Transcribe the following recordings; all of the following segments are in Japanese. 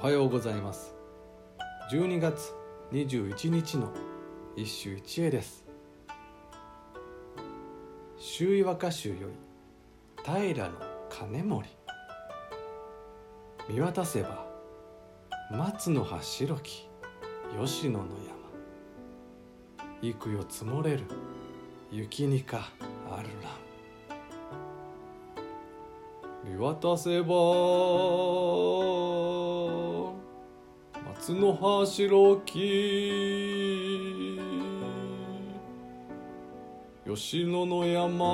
おはようございます。12月21日の一首一会です。周囲和歌集より平の金森。見渡せば松の葉白き吉野の山。幾よ積もれる雪にかあるら見渡せば松の葉白き。吉野の山。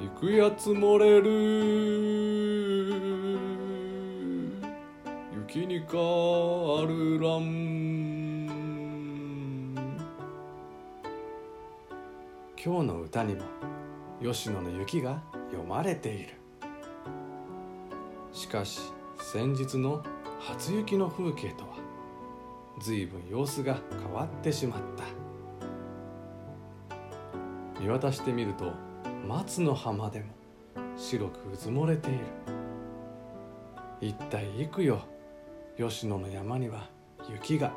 行くや積もれる。雪にかあるらん今日の歌にも吉野の雪が読まれている。しかし先日の初雪の風景とは随分様子が変わってしまった。見渡してみると松の葉までも白くうずもれている。一体幾よ吉野の山には雪が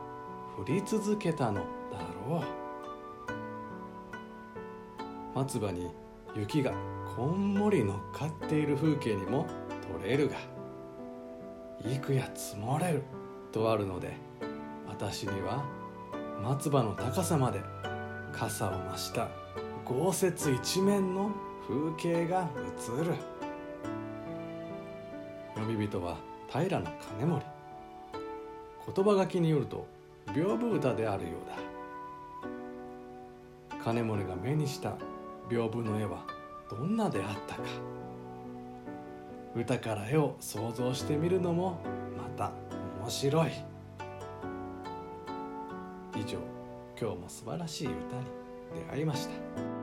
降り続けたのだろう。松葉に雪がこんもり乗っかっている風景にも取れるが幾や積もれるとあるので私には松葉の高さまで傘を増した豪雪一面の風景が映る。呼び人は平金森言葉書きによると屏風歌であるようだ。金森が目にした屏風の絵はどんなであったか。歌から絵を想像してみるのもまた面白い。以上今日も素晴らしい歌に出会いました。